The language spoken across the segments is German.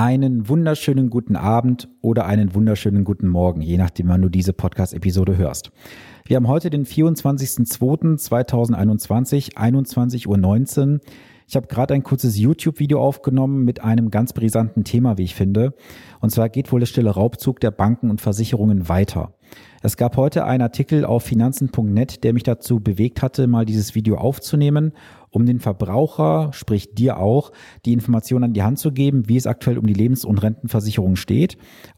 einen wunderschönen guten Abend oder einen wunderschönen guten Morgen, je nachdem, wann du diese Podcast-Episode hörst. Wir haben heute den 24.02.2021, 21.19 Uhr. Ich habe gerade ein kurzes YouTube-Video aufgenommen mit einem ganz brisanten Thema, wie ich finde. Und zwar geht wohl der stille Raubzug der Banken und Versicherungen weiter. Es gab heute einen Artikel auf finanzen.net, der mich dazu bewegt hatte, mal dieses Video aufzunehmen, um den Verbraucher, sprich dir auch, die Informationen an die Hand zu geben, wie es aktuell um die Lebens- und Rentenversicherung steht.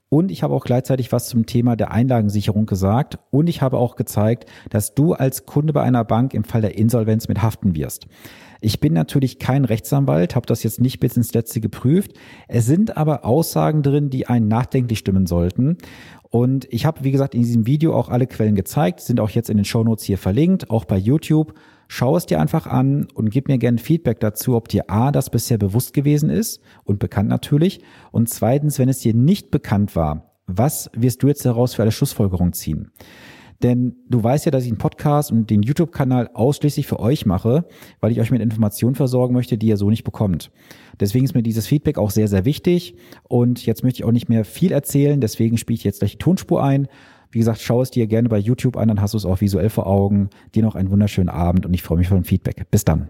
Und ich habe auch gleichzeitig was zum Thema der Einlagensicherung gesagt. Und ich habe auch gezeigt, dass du als Kunde bei einer Bank im Fall der Insolvenz mit haften wirst. Ich bin natürlich kein Rechtsanwalt, habe das jetzt nicht bis ins Letzte geprüft. Es sind aber Aussagen drin, die einen nachdenklich stimmen sollten. Und ich habe, wie gesagt, in diesem Video auch alle Quellen gezeigt, sind auch jetzt in den Shownotes hier verlinkt, auch bei YouTube. Schau es dir einfach an und gib mir gerne Feedback dazu, ob dir A, das bisher bewusst gewesen ist und bekannt natürlich. Und zweitens, wenn es dir nicht bekannt war, was wirst du jetzt daraus für eine Schlussfolgerung ziehen? Denn du weißt ja, dass ich einen Podcast und den YouTube-Kanal ausschließlich für euch mache, weil ich euch mit Informationen versorgen möchte, die ihr so nicht bekommt. Deswegen ist mir dieses Feedback auch sehr, sehr wichtig. Und jetzt möchte ich auch nicht mehr viel erzählen. Deswegen spiele ich jetzt gleich die Tonspur ein. Wie gesagt, schau es dir gerne bei YouTube an, dann hast du es auch visuell vor Augen. Dir noch einen wunderschönen Abend und ich freue mich ein Feedback. Bis dann.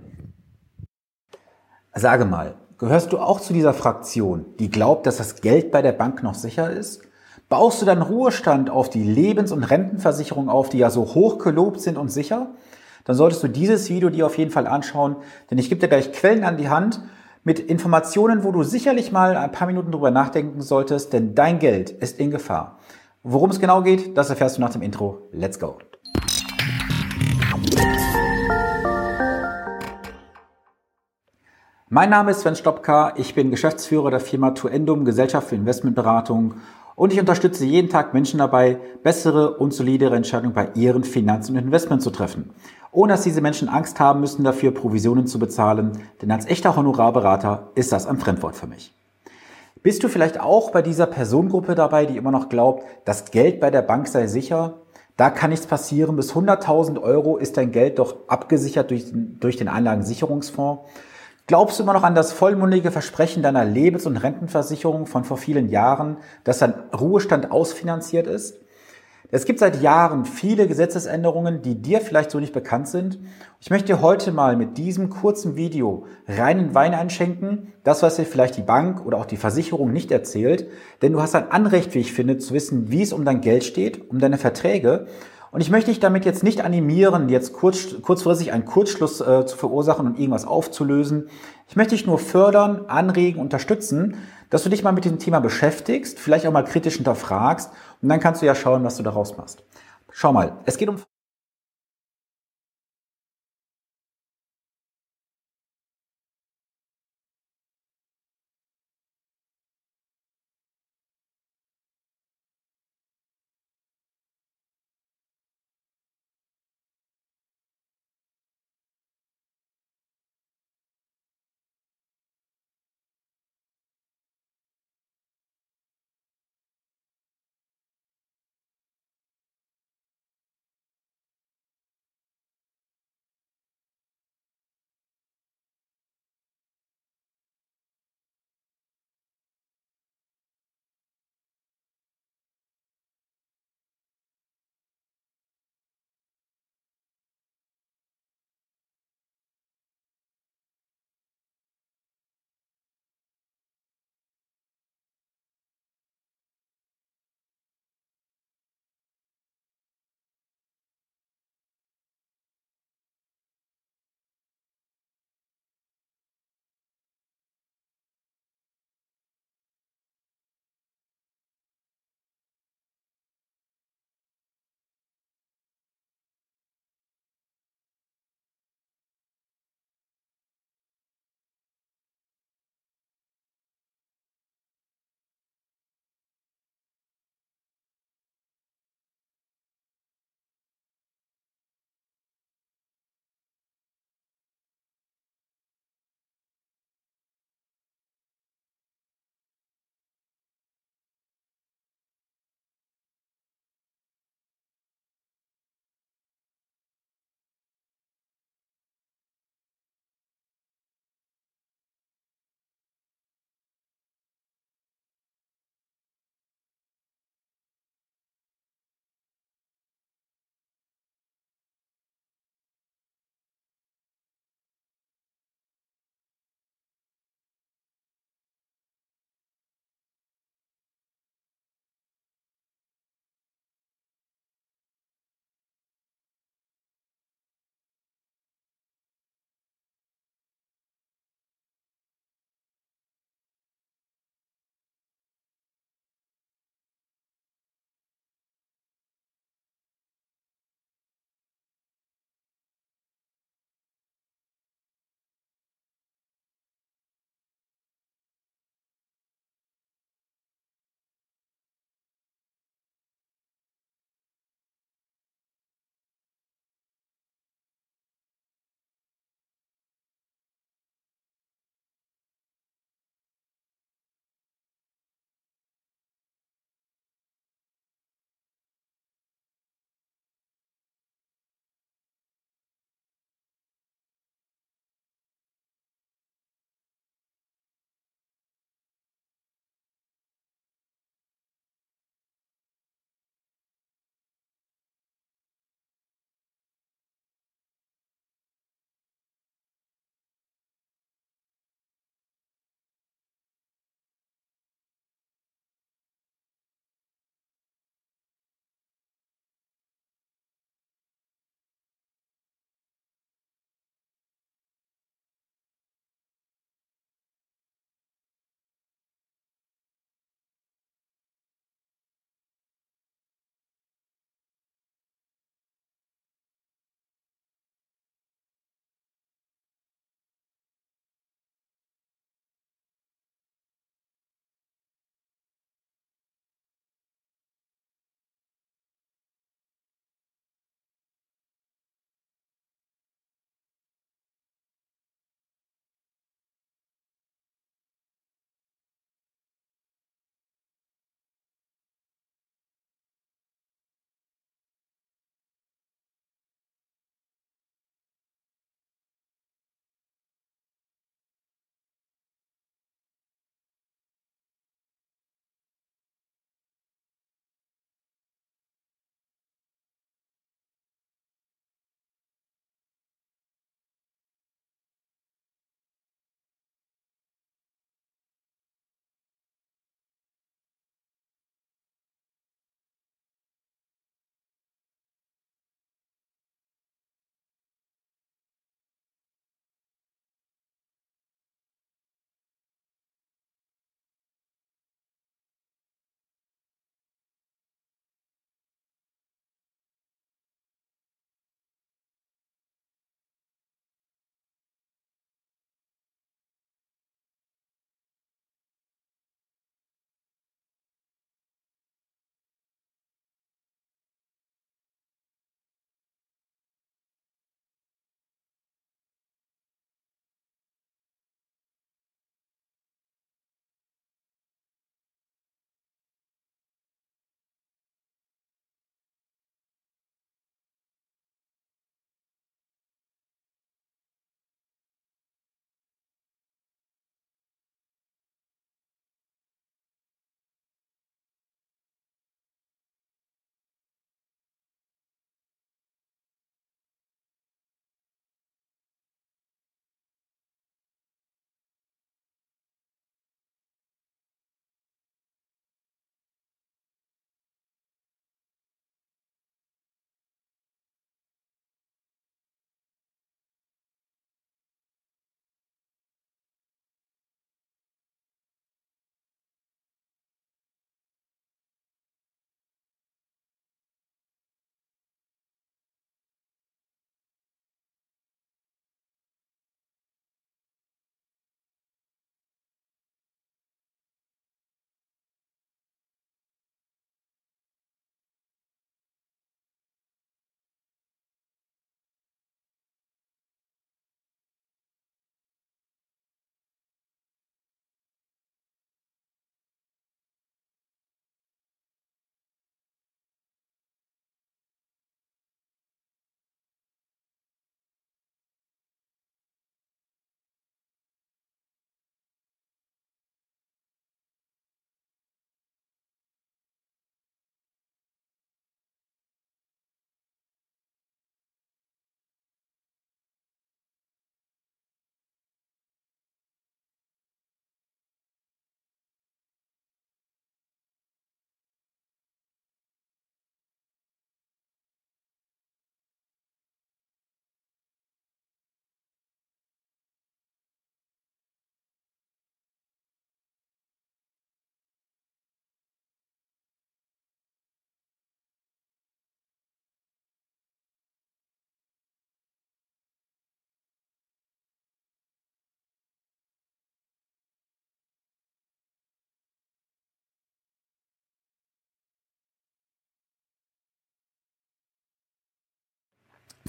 Sage mal, gehörst du auch zu dieser Fraktion, die glaubt, dass das Geld bei der Bank noch sicher ist? Baust du deinen Ruhestand auf die Lebens- und Rentenversicherung auf, die ja so hoch gelobt sind und sicher? Dann solltest du dieses Video dir auf jeden Fall anschauen, denn ich gebe dir gleich Quellen an die Hand mit Informationen, wo du sicherlich mal ein paar Minuten drüber nachdenken solltest, denn dein Geld ist in Gefahr. Worum es genau geht, das erfährst du nach dem Intro. Let's go! Mein Name ist Sven Stopka, ich bin Geschäftsführer der Firma Tuendum Gesellschaft für Investmentberatung und ich unterstütze jeden Tag Menschen dabei, bessere und solidere Entscheidungen bei ihren Finanzen und Investments zu treffen, ohne dass diese Menschen Angst haben müssen, dafür Provisionen zu bezahlen, denn als echter Honorarberater ist das ein Fremdwort für mich. Bist du vielleicht auch bei dieser Personengruppe dabei, die immer noch glaubt, das Geld bei der Bank sei sicher? Da kann nichts passieren. Bis 100.000 Euro ist dein Geld doch abgesichert durch, durch den Einlagensicherungsfonds. Glaubst du immer noch an das vollmundige Versprechen deiner Lebens- und Rentenversicherung von vor vielen Jahren, dass dein Ruhestand ausfinanziert ist? Es gibt seit Jahren viele Gesetzesänderungen, die dir vielleicht so nicht bekannt sind. Ich möchte dir heute mal mit diesem kurzen Video reinen Wein einschenken, das, was dir vielleicht die Bank oder auch die Versicherung nicht erzählt, denn du hast ein Anrecht, wie ich finde, zu wissen, wie es um dein Geld steht, um deine Verträge und ich möchte dich damit jetzt nicht animieren, jetzt kurz, kurzfristig einen Kurzschluss äh, zu verursachen und irgendwas aufzulösen. Ich möchte dich nur fördern, anregen, unterstützen, dass du dich mal mit dem Thema beschäftigst, vielleicht auch mal kritisch hinterfragst und dann kannst du ja schauen, was du daraus machst. Schau mal, es geht um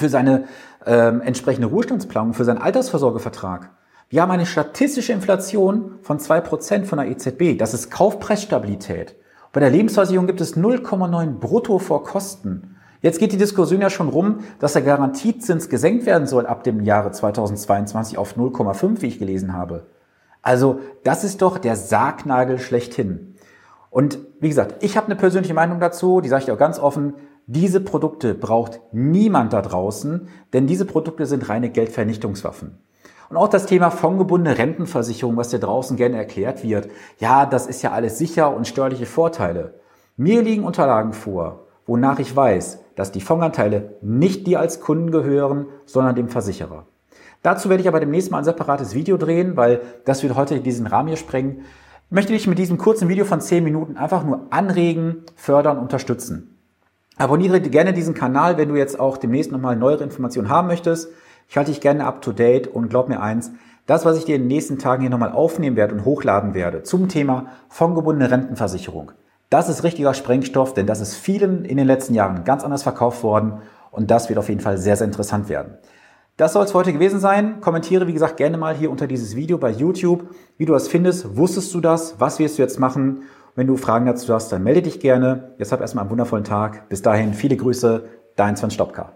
für seine ähm, entsprechende Ruhestandsplanung, für seinen Altersvorsorgevertrag. Wir haben eine statistische Inflation von zwei Prozent von der EZB. Das ist Kaufpreisstabilität. Bei der Lebensversicherung gibt es 0,9 brutto vor Kosten. Jetzt geht die Diskussion ja schon rum, dass der Garantiezins gesenkt werden soll ab dem Jahre 2022 auf 0,5, wie ich gelesen habe. Also das ist doch der Sargnagel schlechthin. Und wie gesagt, ich habe eine persönliche Meinung dazu, die sage ich auch ganz offen. Diese Produkte braucht niemand da draußen, denn diese Produkte sind reine Geldvernichtungswaffen. Und auch das Thema fondgebundene Rentenversicherung, was dir draußen gerne erklärt wird. Ja, das ist ja alles sicher und steuerliche Vorteile. Mir liegen Unterlagen vor, wonach ich weiß, dass die Fondsanteile nicht dir als Kunden gehören, sondern dem Versicherer. Dazu werde ich aber demnächst mal ein separates Video drehen, weil das wird heute diesen Rahmen hier sprengen. Ich möchte dich mit diesem kurzen Video von 10 Minuten einfach nur anregen, fördern, unterstützen. Abonniere gerne diesen Kanal, wenn du jetzt auch demnächst nochmal neuere Informationen haben möchtest. Ich halte dich gerne up to date und glaub mir eins, das, was ich dir in den nächsten Tagen hier nochmal aufnehmen werde und hochladen werde zum Thema fondgebundene Rentenversicherung, das ist richtiger Sprengstoff, denn das ist vielen in den letzten Jahren ganz anders verkauft worden und das wird auf jeden Fall sehr, sehr interessant werden. Das soll es heute gewesen sein. Kommentiere, wie gesagt, gerne mal hier unter dieses Video bei YouTube, wie du das findest. Wusstest du das? Was wirst du jetzt machen? Wenn du Fragen dazu hast, dann melde dich gerne. Jetzt hab erstmal einen wundervollen Tag. Bis dahin, viele Grüße, dein Sven Stopka.